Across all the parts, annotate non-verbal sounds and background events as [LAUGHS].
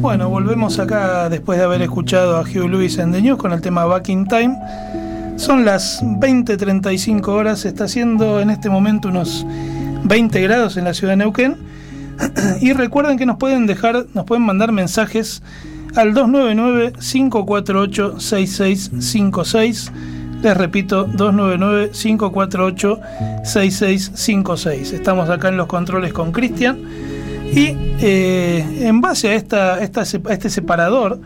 Bueno, volvemos acá después de haber escuchado a Hugh Lewis en The News con el tema Back in Time. Son las 20.35 horas, está haciendo en este momento unos 20 grados en la ciudad de Neuquén. [CLEARS THROAT] Y recuerden que nos pueden dejar, nos pueden mandar mensajes al 299-548-6656. Les repito, 299-548-6656. Estamos acá en los controles con Cristian. Y eh, en base a, esta, este separador,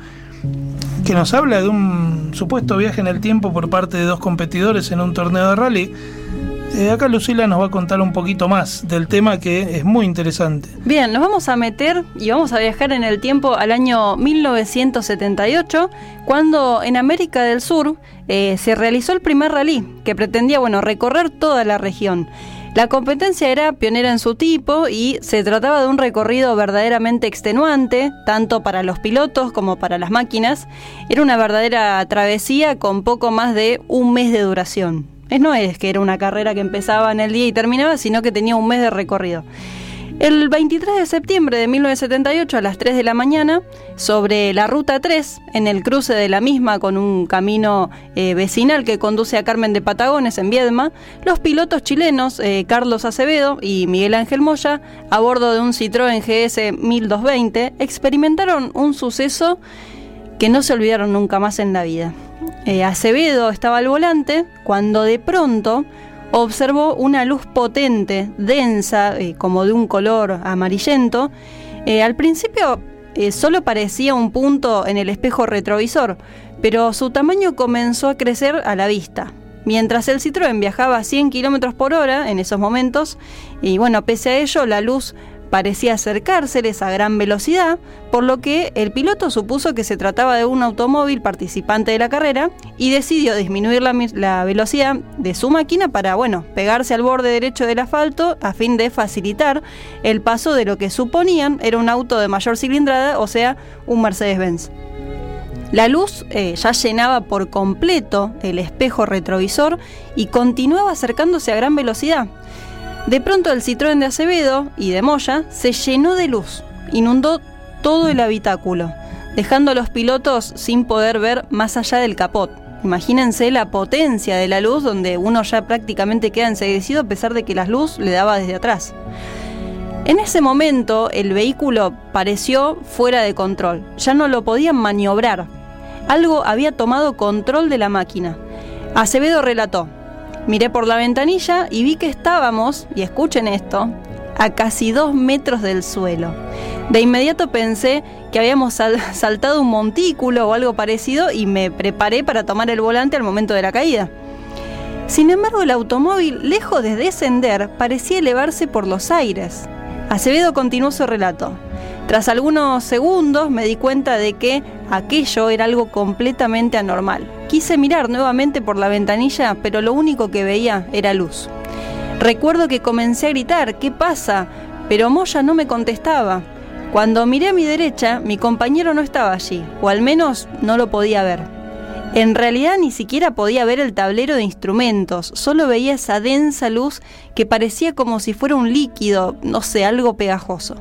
que nos habla de un supuesto viaje en el tiempo por parte de dos competidores en un torneo de rally, eh, acá Lucila nos va a contar un poquito más del tema que es muy interesante. Bien, nos vamos a meter y vamos a viajar en el tiempo al año 1978, cuando en América del Sur eh, se realizó el primer rally, que pretendía, bueno, recorrer toda la región. La competencia era pionera en su tipo y se trataba de un recorrido verdaderamente extenuante, tanto para los pilotos como para las máquinas. Era una verdadera travesía con poco más de un mes de duración. No es que era una carrera que empezaba en el día y terminaba, sino que tenía un mes de recorrido. El 23 de septiembre de 1978 a las 3 de la mañana, sobre la Ruta 3, en el cruce de la misma con un camino eh, vecinal que conduce a Carmen de Patagones en Viedma, los pilotos chilenos eh, Carlos Acevedo y Miguel Ángel Moya, a bordo de un Citroën GS 1220, experimentaron un suceso que no se olvidaron nunca más en la vida. Eh, Acevedo estaba al volante cuando de pronto observó una luz potente, densa, eh, como de un color amarillento. Eh, al principio eh, solo parecía un punto en el espejo retrovisor, pero su tamaño comenzó a crecer a la vista. Mientras el Citroën viajaba a 100 km por hora en esos momentos, y bueno, pese a ello, la luz parecía acercárseles a gran velocidad, por lo que el piloto supuso que se trataba de un automóvil participante de la carrera y decidió disminuir la, velocidad de su máquina para, bueno, pegarse al borde derecho del asfalto a fin de facilitar el paso de lo que suponían era un auto de mayor cilindrada, o sea, un Mercedes-Benz. La luz eh, ya llenaba por completo el espejo retrovisor y continuaba acercándose a gran velocidad. De pronto el Citroën de Acevedo y de Moya se llenó de luz, inundó todo el habitáculo, dejando a los pilotos sin poder ver más allá del capot. Imagínense la potencia de la luz donde uno ya prácticamente queda enseguecido a pesar de que la luz le daba desde atrás. En ese momento el vehículo pareció fuera de control, ya no lo podían maniobrar. Algo había tomado control de la máquina. Acevedo relató, Miré por la ventanilla y vi que estábamos, y escuchen esto, a casi dos metros del suelo. De inmediato pensé que habíamos sal saltado un montículo o algo parecido y me preparé para tomar el volante al momento de la caída. Sin embargo, el automóvil, lejos de descender, parecía elevarse por los aires. Acevedo continuó su relato. Tras algunos segundos me di cuenta de que aquello era algo completamente anormal. Quise mirar nuevamente por la ventanilla, pero lo único que veía era luz. Recuerdo que comencé a gritar, ¿qué pasa? Pero Moya no me contestaba. Cuando miré a mi derecha, mi compañero no estaba allí, o al menos no lo podía ver. En realidad ni siquiera podía ver el tablero de instrumentos, solo veía esa densa luz que parecía como si fuera un líquido, no sé, algo pegajoso.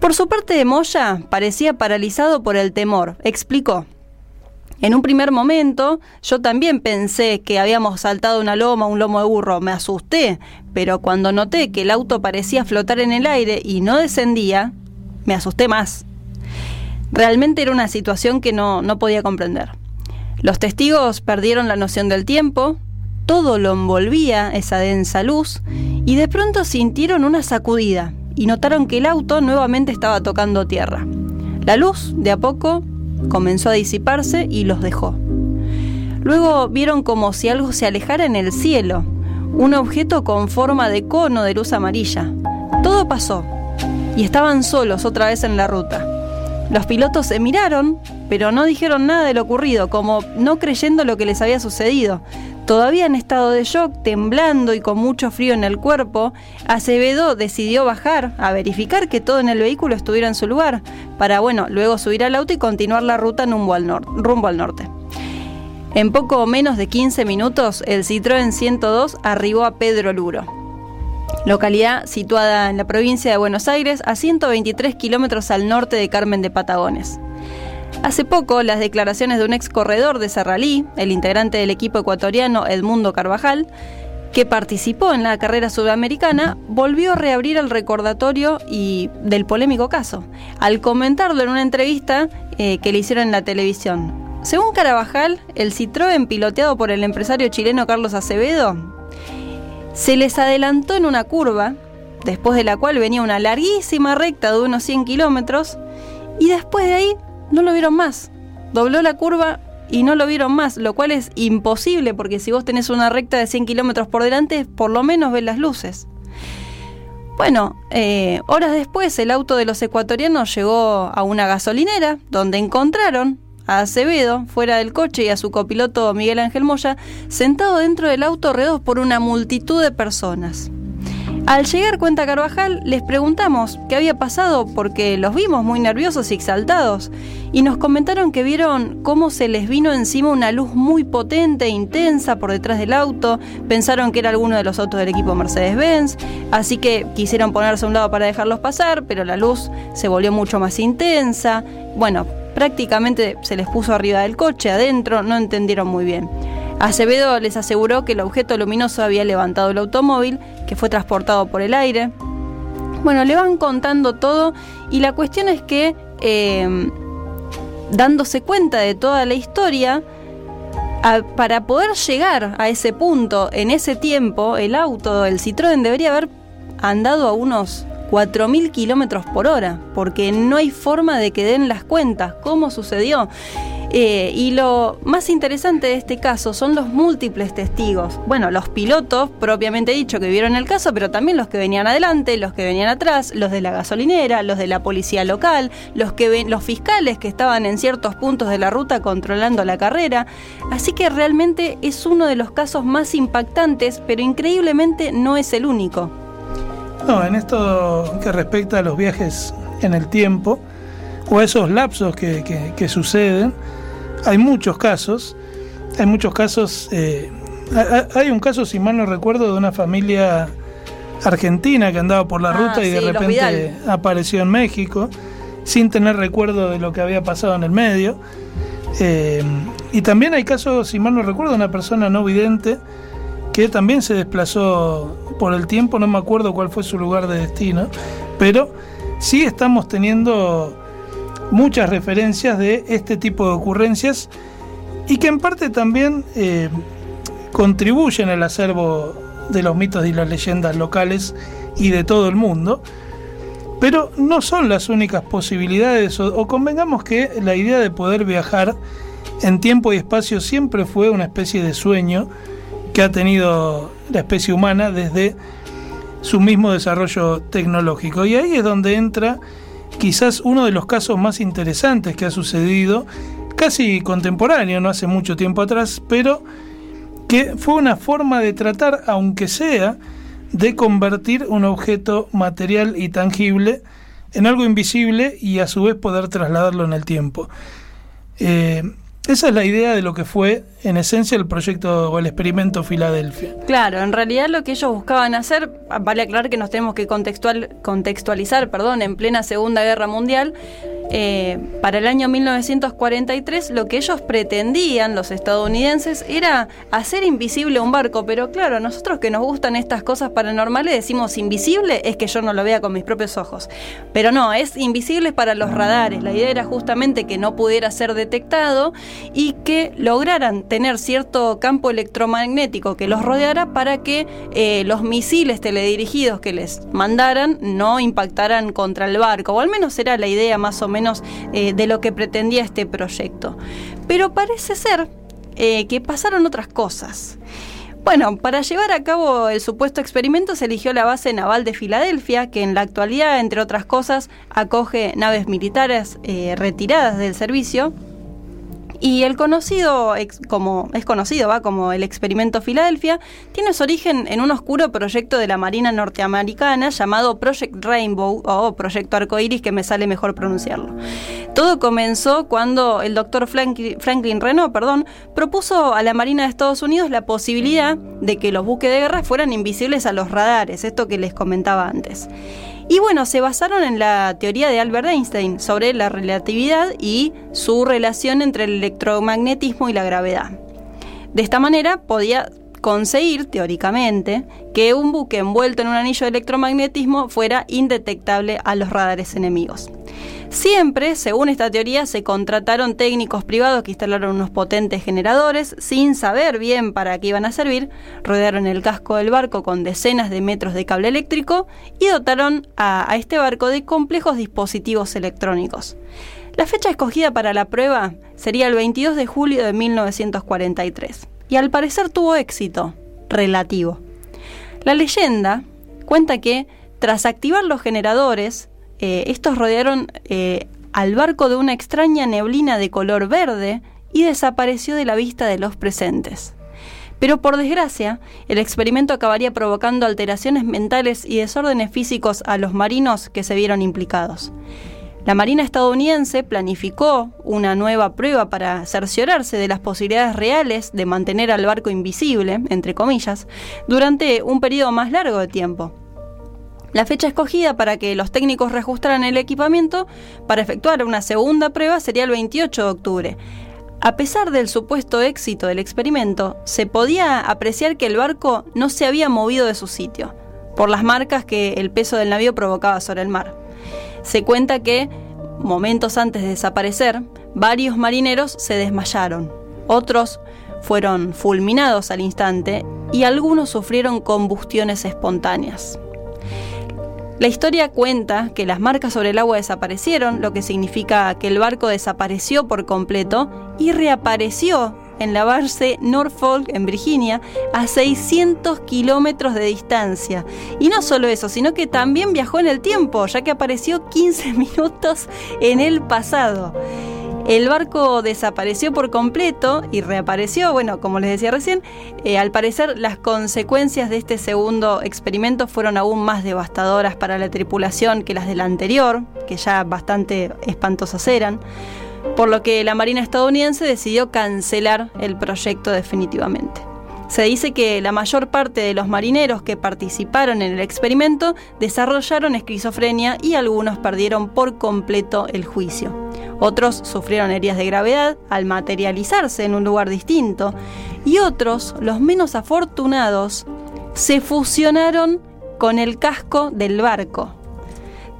Por su parte Moya parecía paralizado por el temor, explicó. En un primer momento yo también pensé que habíamos saltado una loma, un lomo de burro, me asusté, pero cuando noté que el auto parecía flotar en el aire y no descendía, me asusté más. Realmente era una situación que no, no podía comprender. Los testigos perdieron la noción del tiempo, todo lo envolvía esa densa luz y de pronto sintieron una sacudida y notaron que el auto nuevamente estaba tocando tierra. La luz, de a poco, comenzó a disiparse y los dejó. Luego vieron como si algo se alejara en el cielo, un objeto con forma de cono de luz amarilla. Todo pasó, y estaban solos otra vez en la ruta. Los pilotos se miraron, pero no dijeron nada de lo ocurrido, como no creyendo lo que les había sucedido. Todavía en estado de shock, temblando y con mucho frío en el cuerpo, Acevedo decidió bajar a verificar que todo en el vehículo estuviera en su lugar, para bueno, luego subir al auto y continuar la ruta rumbo al, rumbo al norte. En poco menos de 15 minutos, el Citroën 102 arribó a Pedro Luro, localidad situada en la provincia de Buenos Aires, a 123 kilómetros al norte de Carmen de Patagones. Hace poco, las declaraciones de un ex corredor de Serralí, el integrante del equipo ecuatoriano Edmundo Carvajal, que participó en la carrera sudamericana, volvió a reabrir el recordatorio y del polémico caso, al comentarlo en una entrevista eh, que le hicieron en la televisión. Según Carabajal, el Citroën piloteado por el empresario chileno Carlos Acevedo se les adelantó en una curva, después de la cual venía una larguísima recta de unos 100 kilómetros, y después de ahí no lo vieron más. Dobló la curva y no lo vieron más, lo cual es imposible porque si vos tenés una recta de 100 kilómetros por delante, por lo menos ves las luces. Bueno, eh, horas después el auto de los ecuatorianos llegó a una gasolinera donde encontraron a Acevedo fuera del coche y a su copiloto Miguel Ángel Moya sentado dentro del auto rodeados por una multitud de personas. Al llegar cuenta Carvajal, les preguntamos qué había pasado porque los vimos muy nerviosos y exaltados y nos comentaron que vieron cómo se les vino encima una luz muy potente e intensa por detrás del auto, pensaron que era alguno de los autos del equipo Mercedes-Benz, así que quisieron ponerse a un lado para dejarlos pasar, pero la luz se volvió mucho más intensa. Bueno, prácticamente se les puso arriba del coche, adentro, no entendieron muy bien. Acevedo les aseguró que el objeto luminoso había levantado el automóvil, que fue transportado por el aire. Bueno, le van contando todo y la cuestión es que, em, dándose cuenta de toda la historia, para poder llegar a ese punto en ese tiempo, el auto, el Citroën, debería haber andado a unos 4.000 kilómetros por hora, porque no hay forma de que den las cuentas. ¿Cómo sucedió? Eh, y lo más interesante de este caso son los múltiples testigos. Bueno, los pilotos, propiamente dicho, que vieron el caso, pero también los que venían adelante, los que venían atrás, los de la gasolinera, los de la policía local, los, que ven, los fiscales que estaban en ciertos puntos de la ruta controlando la carrera. Así que realmente es uno de los casos más impactantes, pero increíblemente no es el único. No, en esto que respecta a los viajes en el tiempo, o esos lapsos que suceden, hay muchos casos, hay muchos casos, eh, hay un caso, si mal no recuerdo, de una familia argentina que andaba por la ah, ruta y de repente apareció en México sin tener recuerdo de lo que había pasado en el medio. Eh, y también hay casos, si mal no recuerdo, de una persona no vidente que también se desplazó por el tiempo, no me acuerdo cuál fue su lugar de destino, pero sí estamos teniendo muchas referencias de este tipo de ocurrencias y que en parte también eh, contribuyen al acervo de los mitos y las leyendas locales y de todo el mundo, pero no son las únicas posibilidades, o, convengamos que la idea de poder viajar en tiempo y espacio siempre fue una especie de sueño que ha tenido la especie humana desde su mismo desarrollo tecnológico. Y ahí es donde entra quizás uno de los casos más interesantes que ha sucedido, casi contemporáneo, no hace mucho tiempo atrás, pero que fue una forma de tratar, aunque sea, de convertir un objeto material y tangible en algo invisible y a su vez poder trasladarlo en el tiempo. Eh, esa es la idea de lo que fue, en esencia, el proyecto o el experimento Filadelfia. Claro, en realidad lo que ellos buscaban hacer, vale aclarar que nos tenemos que contextual, contextualizar perdón, en plena Segunda Guerra Mundial, eh, para el año 1943 lo que ellos pretendían, los estadounidenses, era hacer invisible un barco, pero claro, nosotros que nos gustan estas cosas paranormales decimos invisible es que yo no lo vea con mis propios ojos, pero no, es invisible para los radares, la idea era justamente que no pudiera ser detectado y que lograran tener cierto campo electromagnético que los rodeara para que eh, los misiles teledirigidos que les mandaran no impactaran contra el barco, o al menos era la idea más o menos eh, de lo que pretendía este proyecto. Pero parece ser eh, que pasaron otras cosas. Bueno, para llevar a cabo el supuesto experimento se eligió la base naval de Filadelfia, que en la actualidad, entre otras cosas, acoge naves militares eh, retiradas del servicio y el conocido, como es conocido, va como el experimento Filadelfia, tiene su origen en un oscuro proyecto de la Marina norteamericana llamado Project Rainbow o Proyecto Arcoiris, que me sale mejor pronunciarlo. Todo comenzó cuando el doctor Franklin Renault, perdón, propuso a la Marina de Estados Unidos la posibilidad de que los buques de guerra fueran invisibles a los radares, esto que les comentaba antes. Y bueno, se basaron en la teoría de Albert Einstein sobre la relatividad y su relación entre el electromagnetismo y la gravedad. De esta manera podía conseguir, teóricamente, que un buque envuelto en un anillo de electromagnetismo fuera indetectable a los radares enemigos. Siempre, según esta teoría, se contrataron técnicos privados que instalaron unos potentes generadores sin saber bien para qué iban a servir, rodearon el casco del barco con decenas de metros de cable eléctrico y dotaron a, este barco de complejos dispositivos electrónicos. La fecha escogida para la prueba sería el 22 de julio de 1943 y al parecer tuvo éxito relativo. La leyenda cuenta que tras activar los generadores, eh, estos rodearon eh, al barco de una extraña neblina de color verde y desapareció de la vista de los presentes. Pero por desgracia, el experimento acabaría provocando alteraciones mentales y desórdenes físicos a los marinos que se vieron implicados. La Marina estadounidense planificó una nueva prueba para cerciorarse de las posibilidades reales de mantener al barco invisible, entre comillas, durante un periodo más largo de tiempo. La fecha escogida para que los técnicos reajustaran el equipamiento para efectuar una segunda prueba sería el 28 de octubre. A pesar del supuesto éxito del experimento, se podía apreciar que el barco no se había movido de su sitio, por las marcas que el peso del navío provocaba sobre el mar. Se cuenta que, momentos antes de desaparecer, varios marineros se desmayaron, otros fueron fulminados al instante y algunos sufrieron combustiones espontáneas. La historia cuenta que las marcas sobre el agua desaparecieron, lo que significa que el barco desapareció por completo y reapareció en la base Norfolk, en Virginia, a 600 kilómetros de distancia. Y no solo eso, sino que también viajó en el tiempo, ya que apareció 15 [LAUGHS] minutos en el pasado. El barco desapareció por completo y reapareció, bueno, como les decía recién, eh, al parecer las consecuencias de este segundo experimento fueron aún más devastadoras para la tripulación que las del anterior, que ya bastante espantosas eran, por lo que la Marina estadounidense decidió cancelar el proyecto definitivamente. Se dice que la mayor parte de los marineros que participaron en el experimento desarrollaron esquizofrenia y algunos perdieron por completo el juicio. Otros sufrieron heridas de gravedad al materializarse en un lugar distinto y otros, los menos afortunados, se fusionaron con el casco del barco.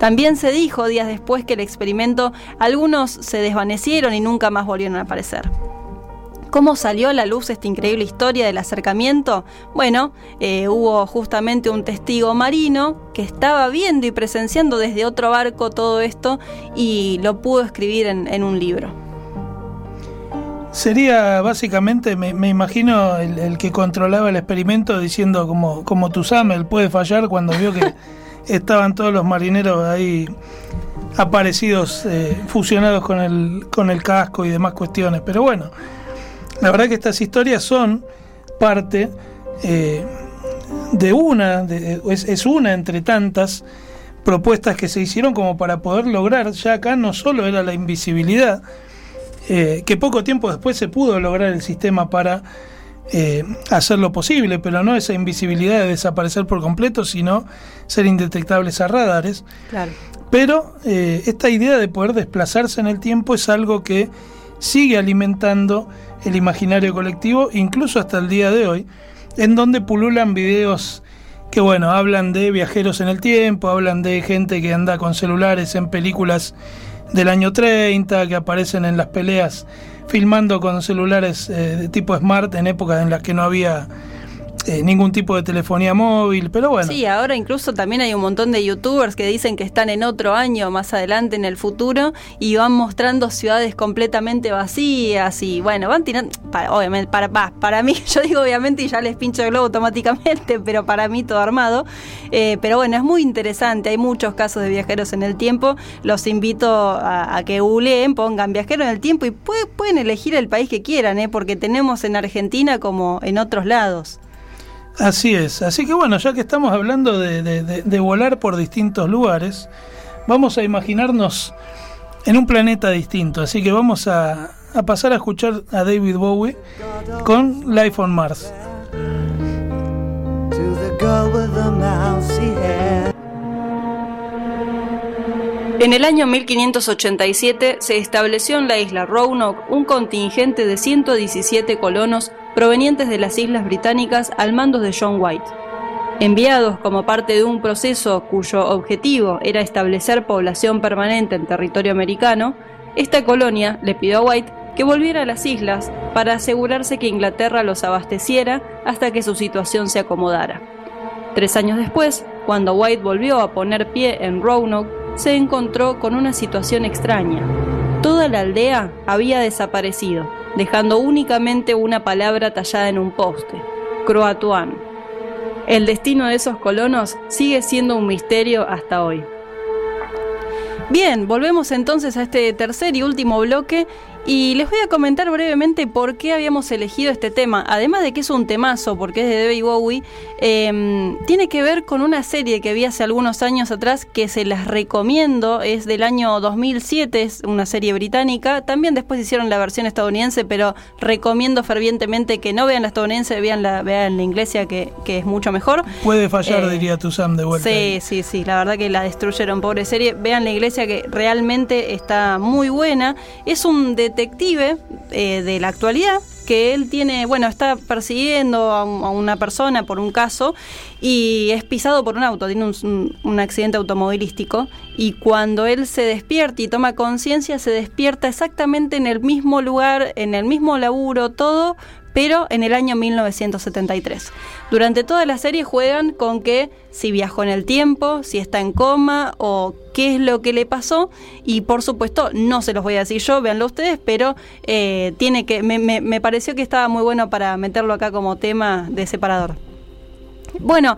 También se dijo días después que el experimento algunos se desvanecieron y nunca más volvieron a aparecer. ¿Cómo salió a la luz esta increíble historia del acercamiento? Bueno, eh, hubo justamente un testigo marino que estaba viendo y presenciando desde otro barco todo esto y lo pudo escribir en, un libro. Sería básicamente, me, imagino, el, que controlaba el experimento diciendo como, como él puede fallar cuando vio que [LAUGHS] estaban todos los marineros ahí aparecidos, eh, fusionados con el, con el casco y demás cuestiones. Pero bueno, la verdad que estas historias son parte eh, de una, es, una entre tantas propuestas que se hicieron como para poder lograr, ya acá no solo era la invisibilidad, eh, que poco tiempo después se pudo lograr el sistema para eh, hacerlo posible, pero no esa invisibilidad de desaparecer por completo, sino ser indetectables a radares. Pero esta idea de poder desplazarse en el tiempo es algo que sigue alimentando el imaginario colectivo, incluso hasta el día de hoy, en donde pululan videos que, bueno, hablan de viajeros en el tiempo, hablan de gente que anda con celulares en películas del año 30, que aparecen en las peleas filmando con celulares eh, de tipo smart en épocas en las que no había eh, ningún tipo de telefonía móvil, pero bueno. Sí, ahora incluso también hay un montón de youtubers que dicen que están en otro año más adelante en el futuro y van mostrando ciudades completamente vacías y bueno, van tirando, para, obviamente, para, para mí, [LAUGHS] yo digo obviamente y ya les pincho el globo automáticamente, [LAUGHS] pero para mí todo armado. Eh, pero bueno, es muy interesante, hay muchos casos de viajeros en el tiempo, los invito a, a que googleen, pongan viajero en el tiempo y puede- pueden elegir el país que quieran, ¿eh? porque tenemos en Argentina como en otros lados. Así es, así que bueno, ya que estamos hablando de, de- de- de volar por distintos lugares, vamos a imaginarnos en un planeta distinto, así que vamos a, a pasar a escuchar a David Bowie con Life on Mars. to the girl with the mousy hair. En el año 1587 se estableció en la isla Roanoke un contingente de 117 colonos provenientes de las islas británicas al mando de John White. Enviados como parte de un proceso cuyo objetivo era establecer población permanente en territorio americano, esta colonia le pidió a White que volviera a las islas para asegurarse que Inglaterra los abasteciera hasta que su situación se acomodara. Tres años después, cuando White volvió a poner pie en Roanoke, se encontró con una situación extraña. Toda la aldea había desaparecido, dejando únicamente una palabra tallada en un poste, Croatoan. El destino de esos colonos sigue siendo un misterio hasta hoy. Bien, volvemos entonces a este tercer y último bloque y les voy a comentar brevemente por qué habíamos elegido este tema. Además de que es un temazo, porque es de David Bowie, eh, tiene que ver con una serie que vi hace algunos años atrás que se las recomiendo, es del año 2007, es una serie británica. También después hicieron la versión estadounidense, pero recomiendo fervientemente que no vean la estadounidense, vean la, vean la inglesa, que, que es mucho mejor. Puede fallar, Eh, diría tu Sam de vuelta. Sí, sí, sí, la verdad que la destruyeron, pobre serie. Vean la iglesia que realmente está muy buena. Es un detective eh, de la actualidad que él tiene, bueno, está persiguiendo a, un- a una persona por un caso y es pisado por un auto, tiene un, un- accidente automovilístico y cuando él se despierta y toma conciencia, se despierta exactamente en el mismo lugar, en el mismo laburo, todo, pero en el año 1973. Durante toda la serie juegan con que si viajó en el tiempo, si está en coma o qué es lo que le pasó y por supuesto no se los voy a decir yo, véanlo ustedes, pero eh, tiene que me, me- me pareció que estaba muy bueno para meterlo acá como tema de separador. Bueno,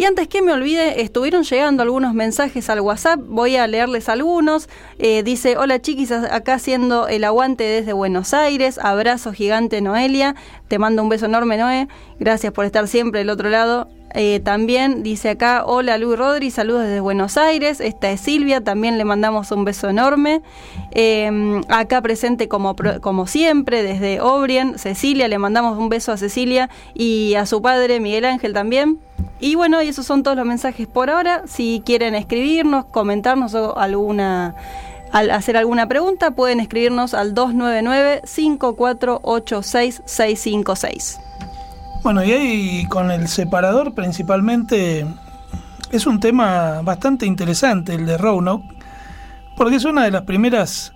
y antes que me olvide, estuvieron llegando algunos mensajes al WhatsApp, voy a leerles algunos. Eh, dice, hola chiquis, acá haciendo el aguante desde Buenos Aires, abrazo gigante Noelia, te mando un beso enorme Noé, gracias por estar siempre del otro lado. Eh, también dice acá, hola Luis Rodri, saludos desde Buenos Aires, esta es Silvia, también le mandamos un beso enorme. Eh, acá presente como, como siempre, desde Obrien, Cecilia, le mandamos un beso a Cecilia y a su padre Miguel Ángel también. Y bueno, y esos son todos los mensajes por ahora. Si quieren escribirnos, comentarnos o alguna al hacer alguna pregunta, pueden escribirnos al 299-5486-656. Bueno, y ahí con el separador principalmente es un tema bastante interesante el de Roanoke, porque es una de las primeras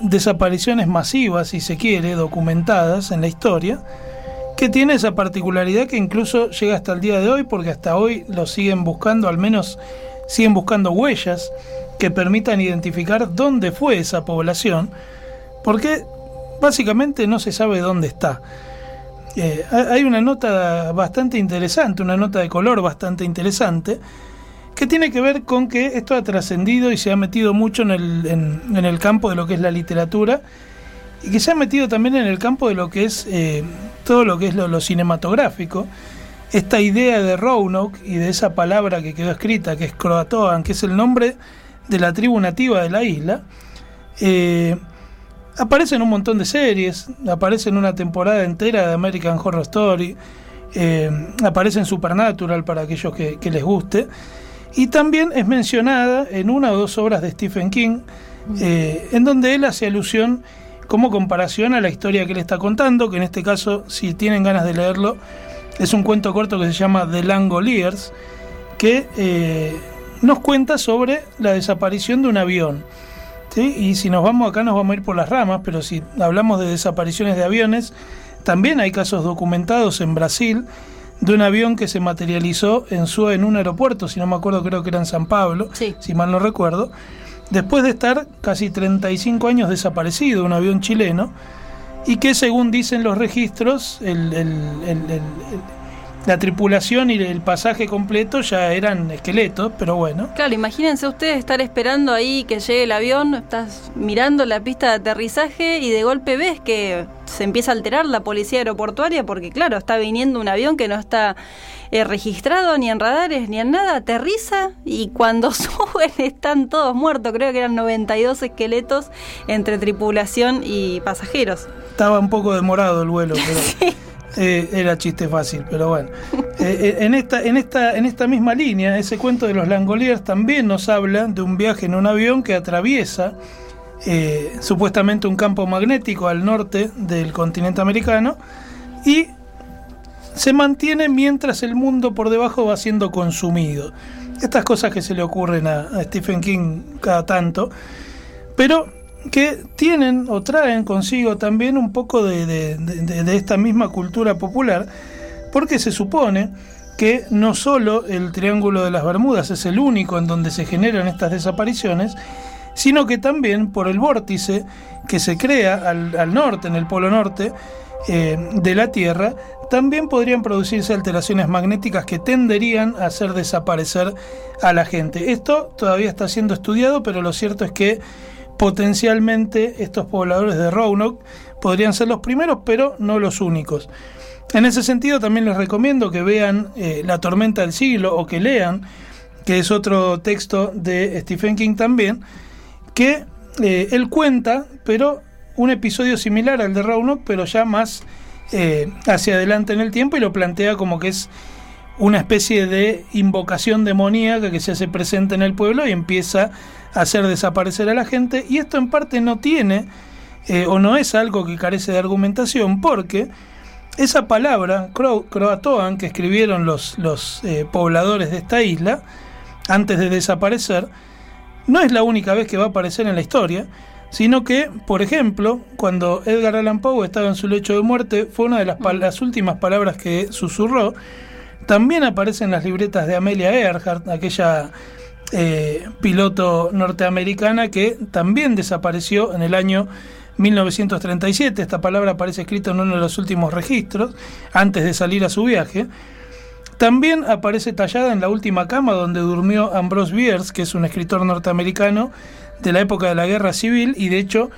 desapariciones masivas, si se quiere, documentadas en la historia, que tiene esa particularidad que incluso llega hasta el día de hoy, porque hasta hoy lo siguen buscando, al menos siguen buscando huellas que permitan identificar dónde fue esa población, porque básicamente no se sabe dónde está. Eh, hay una nota bastante interesante, una nota de color bastante interesante, que tiene que ver con que esto ha trascendido y se ha metido mucho en el, en el campo de lo que es la literatura y que se ha metido también en el campo de lo que es eh, todo lo que es lo, cinematográfico. Esta idea de Roanoke y de esa palabra que quedó escrita, que es Croatoan, que es el nombre de la tribu nativa de la isla, eh, aparece en un montón de series, aparece en una temporada entera de American Horror Story, eh, aparece en Supernatural para aquellos que, les guste, y también es mencionada en una o dos obras de Stephen King, en donde él hace alusión como comparación a la historia que él está contando, que en este caso, si tienen ganas de leerlo, es un cuento corto que se llama The Langoliers, que eh, nos cuenta sobre la desaparición de un avión. ¿sí? Y si nos vamos acá nos vamos a ir por las ramas, pero si hablamos de desapariciones de aviones, también hay casos documentados en Brasil de un avión que se materializó en su en un aeropuerto, si no me acuerdo, creo que era en San Pablo, Sí. si mal no recuerdo, después de estar casi 35 años desaparecido, un avión chileno, y que según dicen los registros, el- el- la tripulación y el pasaje completo ya eran esqueletos, pero bueno. Claro, imagínense ustedes estar esperando ahí que llegue el avión, estás mirando la pista de aterrizaje y de golpe ves que se empieza a alterar la policía aeroportuaria porque claro, está viniendo un avión que no está eh, registrado ni en radares ni en nada, aterriza y cuando [LAUGHS] suben están todos muertos, creo que eran 92 esqueletos entre tripulación y pasajeros. Estaba un poco demorado el vuelo, pero [LAUGHS] eh, era chiste fácil, pero bueno. Eh, eh, en, esta, en, esta, en esta misma línea, ese cuento de los Langoliers también nos habla de un viaje en un avión que atraviesa supuestamente un campo magnético al norte del continente americano y se mantiene mientras el mundo por debajo va siendo consumido. Estas cosas que se le ocurren a Stephen King cada tanto, pero que tienen o traen consigo también un poco de, de- esta misma cultura popular, porque se supone que no solo el Triángulo de las Bermudas es el único en donde se generan estas desapariciones, sino que también por el vórtice que se crea al, al norte, en el polo norte eh, de la Tierra, también podrían producirse alteraciones magnéticas que tenderían a hacer desaparecer a la gente. Esto todavía está siendo estudiado, pero lo cierto es que potencialmente estos pobladores de Roanoke podrían ser los primeros, pero no los únicos. En ese sentido también les recomiendo que vean eh, La tormenta del siglo o que lean, que es otro texto de Stephen King también, que eh, él cuenta, pero un episodio similar al de Roanoke, pero ya más eh, hacia adelante en el tiempo y lo plantea como que es una especie de invocación demoníaca que se hace presente en el pueblo y empieza a hacer desaparecer a la gente. Y esto en parte no tiene eh, o no es algo que carece de argumentación porque esa palabra, cro- croatoan, que escribieron los, los eh, pobladores de esta isla antes de desaparecer, no es la única vez que va a aparecer en la historia, sino que, por ejemplo, cuando Edgar Allan Poe estaba en su lecho de muerte, fue una de las, pal- las últimas palabras que susurró. También aparece en las libretas de Amelia Earhart, aquella eh, piloto norteamericana que también desapareció en el año 1937. Esta palabra aparece escrita en uno de los últimos registros, antes de salir a su viaje. También aparece tallada en la última cama donde durmió Ambrose Bierce, que es un escritor norteamericano de la época de la Guerra Civil, y de hecho,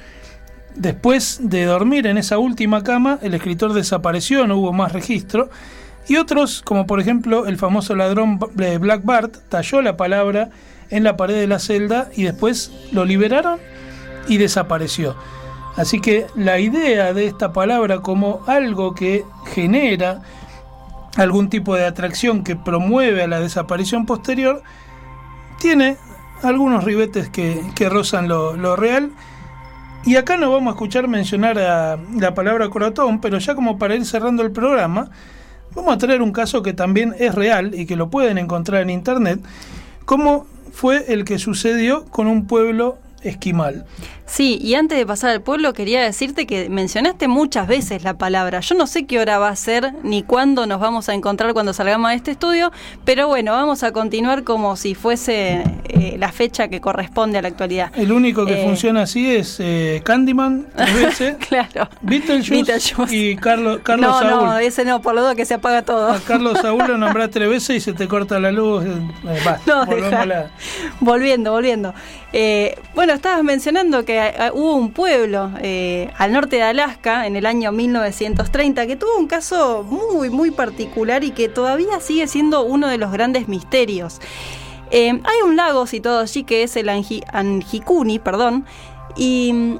después de dormir en esa última cama, el escritor desapareció, no hubo más registro. Y otros, como por ejemplo el famoso ladrón eh, Black Bart, talló la palabra en la pared de la celda y después lo liberaron y desapareció. Así que la idea de esta palabra como algo que genera algún tipo de atracción que promueve a la desaparición posterior, tiene algunos ribetes que, que rozan lo, lo real. Y acá no vamos a escuchar mencionar a la palabra coratón, pero ya como para ir cerrando el programa, vamos a traer un caso que también es real y que lo pueden encontrar en internet, como fue el que sucedió con un pueblo esquimal. Sí, y antes de pasar al pueblo quería decirte que mencionaste muchas veces la palabra. Yo no sé qué hora va a ser ni cuándo nos vamos a encontrar cuando salgamos de este estudio, pero bueno, vamos a continuar como si fuese eh, la fecha que corresponde a la actualidad. El único que Eh. funciona así es eh, Candyman, veces, [LAUGHS] claro. Beetlejuice, Beetlejuice. y Carlos, Carlos no, Saúl. no, ese no, por lo que se apaga todo. A Carlos Saúl lo nombrás tres veces y se te corta la luz. eh, basta, [LAUGHS] No, Volviendo, volviendo. Eh, bueno, estabas mencionando que eh, hubo un pueblo eh, al norte de Alaska en el año 1930 que tuvo un caso muy, muy particular y que todavía sigue siendo uno de los grandes misterios. Eh, hay un lago situado allí que es el Anji- Anjikuni, perdón, y mm,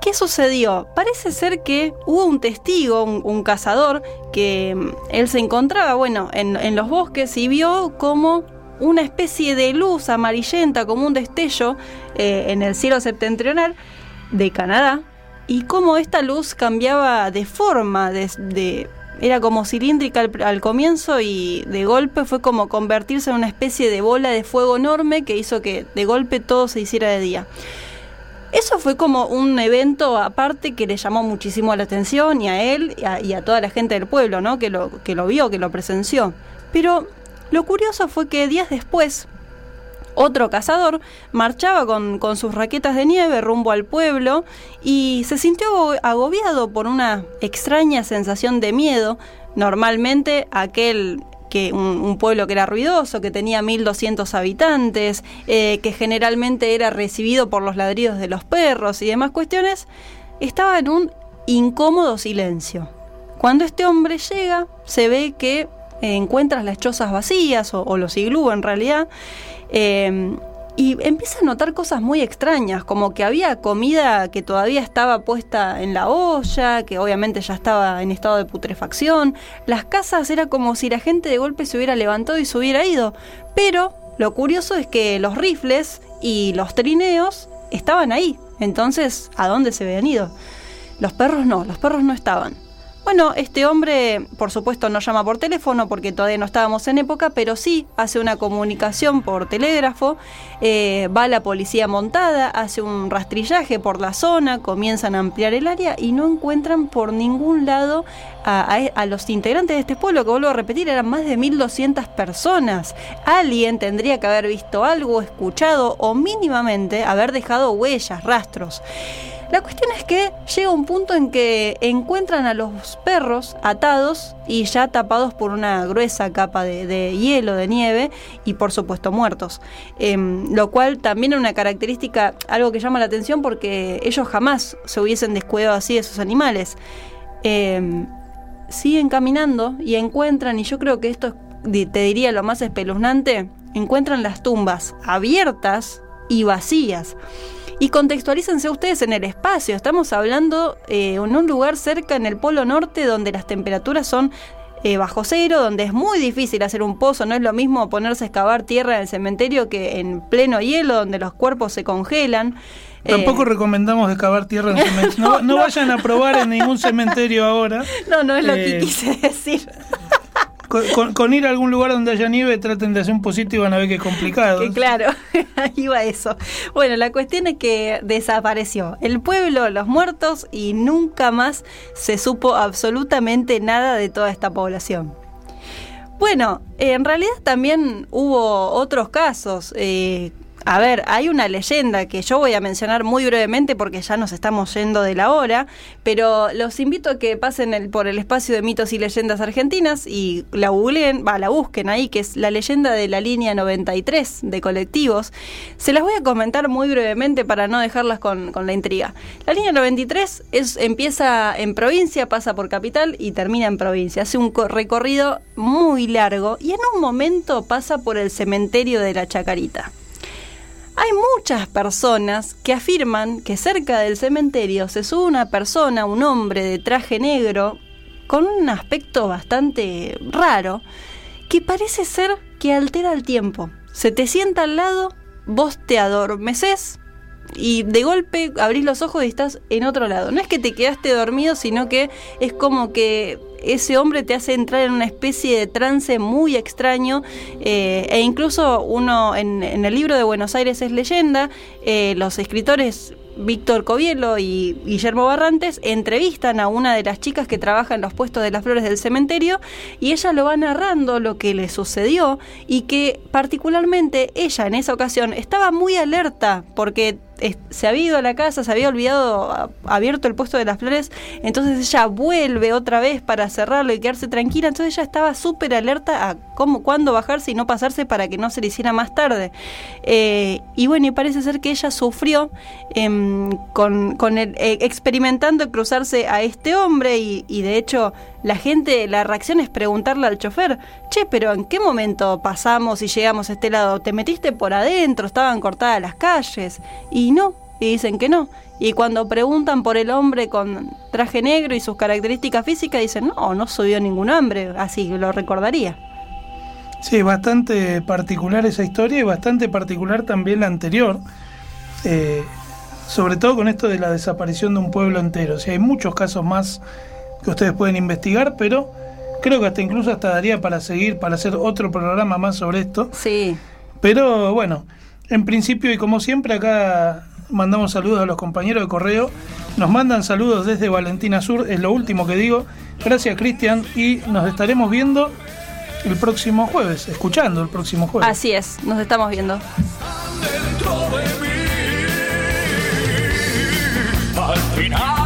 ¿Qué sucedió? Parece ser que hubo un testigo, un, cazador, que mm, él se encontraba, bueno, en, los bosques y vio como una especie de luz amarillenta, como un destello eh, en el cielo septentrional de Canadá, y cómo esta luz cambiaba de forma, de, era como cilíndrica al, al comienzo y de golpe fue como convertirse en una especie de bola de fuego enorme que hizo que de golpe todo se hiciera de día. Eso fue como un evento aparte que le llamó muchísimo la atención y a él y a, y a toda la gente del pueblo, ¿no? Que lo, que lo vio, que lo presenció. Pero lo curioso fue que días después, otro cazador marchaba con, con sus raquetas de nieve rumbo al pueblo y se sintió ago- agobiado por una extraña sensación de miedo. Normalmente aquel que un, un pueblo que era ruidoso, que tenía 1200 habitantes, eh, que generalmente era recibido por los ladridos de los perros y demás cuestiones, estaba en un incómodo silencio. Cuando este hombre llega, se ve que encuentras las chozas vacías, o, los iglú en realidad, eh, y empieza a notar cosas muy extrañas, como que había comida que todavía estaba puesta en la olla, que obviamente ya estaba en estado de putrefacción. Las casas era como si la gente de golpe se hubiera levantado y se hubiera ido. Pero lo curioso es que los rifles y los trineos estaban ahí. Entonces, ¿a dónde se habían ido? Los perros no, los perros no estaban. Bueno, este hombre, por supuesto, no llama por teléfono porque todavía no estábamos en época, pero sí hace una comunicación por telégrafo, eh, va la policía montada, hace un rastrillaje por la zona, comienzan a ampliar el área y no encuentran por ningún lado a, a- a los integrantes de este pueblo, que vuelvo a repetir, eran más de 1.200 personas. Alguien tendría que haber visto algo, escuchado o mínimamente haber dejado huellas, rastros. La cuestión es que llega un punto en que encuentran a los perros atados y ya tapados por una gruesa capa de, hielo, de nieve y por supuesto muertos. Em, lo cual también es una característica, algo que llama la atención porque ellos jamás se hubiesen descuidado así de sus animales. Em, siguen caminando y encuentran, y yo creo que esto es, te diría lo más espeluznante, encuentran las tumbas abiertas y vacías. Y contextualícense ustedes en el espacio. Estamos hablando eh, en un lugar cerca en el Polo Norte donde las temperaturas son eh, bajo cero, donde es muy difícil hacer un pozo. No es lo mismo ponerse a excavar tierra en el cementerio que en pleno hielo, donde los cuerpos se congelan. Tampoco Eh, recomendamos excavar tierra en cementerio. No, [LAUGHS] no vayan a probar en ningún cementerio ahora. [LAUGHS] no, no es lo que eh, quise decir. Con, ir a algún lugar donde haya nieve, traten de hacer un pocito y van a ver que es complicado. Que claro, [LAUGHS] va eso. Bueno, la cuestión es que desapareció el pueblo, los muertos y nunca más se supo absolutamente nada de toda esta población. Bueno, en realidad también hubo otros casos. eh, a ver, hay una leyenda que yo voy a mencionar muy brevemente porque ya nos estamos yendo de la hora, pero los invito a que pasen el- por el espacio de mitos y leyendas argentinas y la va, la busquen ahí, que es la leyenda de la línea 93 de colectivos. Se las voy a comentar muy brevemente para no dejarlas con, con la intriga. La línea 93 es, empieza en provincia, pasa por capital y termina en provincia. Hace un co- recorrido muy largo y en un momento pasa por el cementerio de la Chacarita. Hay muchas personas que afirman que cerca del cementerio se sube una persona, un hombre de traje negro, con un aspecto bastante raro, que parece ser que altera el tiempo. Se te sienta al lado, vos te adormeces y de golpe abrís los ojos y estás en otro lado. No es que te quedaste dormido, sino que es como que ese hombre te hace entrar en una especie de trance muy extraño eh, e incluso uno en, el libro de Buenos Aires es leyenda, eh, los escritores Víctor Covielo y Guillermo Barrantes entrevistan a una de las chicas que trabaja en los puestos de las flores del cementerio y ella lo va narrando lo que le sucedió y que particularmente ella en esa ocasión estaba muy alerta porque se había ido a la casa, se había olvidado abierto el puesto de las flores, entonces ella vuelve otra vez para cerrarlo y quedarse tranquila, entonces ella estaba súper alerta a cómo, cuándo bajarse y no pasarse para que no se le hiciera más tarde. Eh, y bueno, y parece ser que ella sufrió em, con, el, eh, experimentando cruzarse a este hombre y de hecho la gente, la reacción es preguntarle al chofer, che, pero ¿en qué momento pasamos y llegamos a este lado? ¿Te metiste por adentro? ¿Estaban cortadas las calles? Y no, y dicen que no. Y cuando preguntan por el hombre con traje negro y sus características físicas, dicen, no, no subió ningún hombre, así lo recordaría. Sí, bastante particular esa historia y bastante particular también la anterior. Eh, sobre todo con esto de la desaparición de un pueblo entero. O sea, hay muchos casos más que ustedes pueden investigar, pero creo que hasta incluso hasta daría para seguir, para hacer otro programa más sobre esto. Sí, Pero bueno, en principio y como siempre acá mandamos saludos a los compañeros de correo. Nos mandan saludos desde Valentina Sur, es lo último que digo. Gracias, Cristian, y nos estaremos viendo el próximo jueves, escuchando el próximo jueves. Así es, nos estamos viendo. dentro de mí. Al final